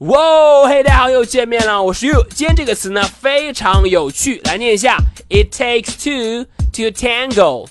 哇，嘿，大家好，又见面了，我是 You。今天这个词呢非常有趣，来念一下：It takes two to tango.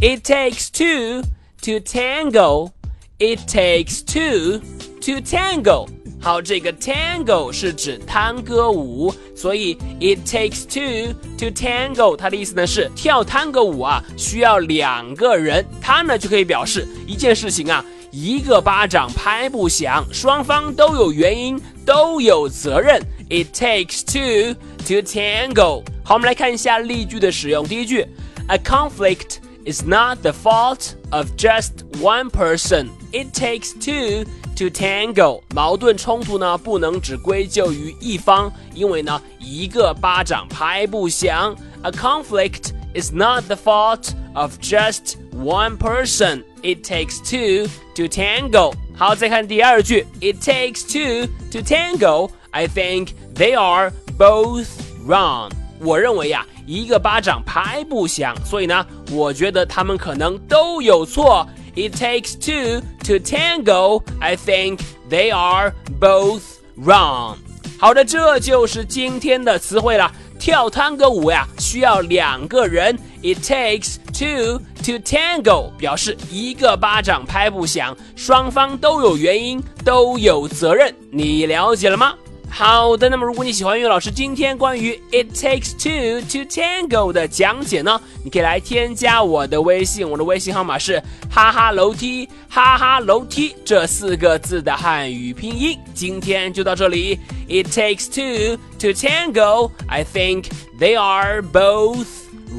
It takes two to tango. It takes two to tango. 好，这个 tango 是指探戈舞，所以 it takes two to tango，它的意思呢是跳探戈舞啊需要两个人，它呢就可以表示一件事情啊。一个巴掌拍不响，双方都有原因，都有责任。It takes two to tango。好，我们来看一下例句的使用。第一句，A conflict is not the fault of just one person. It takes two to tango。矛盾冲突呢，不能只归咎于一方，因为呢，一个巴掌拍不响。A conflict is not the fault of just one person. It takes two to tango. 好，再看第二句，It takes two to tango. I think they are both wrong. 我认为呀，一个巴掌拍不响，所以呢，我觉得他们可能都有错。It takes two to tango. I think they are both wrong. 好的，这就是今天的词汇了。跳探戈舞呀，需要两个人。It takes two to tango，表示一个巴掌拍不响，双方都有原因，都有责任。你了解了吗？好的，那么如果你喜欢岳老师今天关于 It takes two to tango 的讲解呢，你可以来添加我的微信，我的微信号码是哈哈楼梯哈哈楼梯这四个字的汉语拼音。今天就到这里。It takes two to tango. I think they are both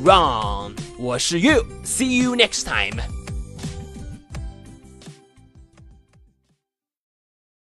wrong. 我是 You. See you next time.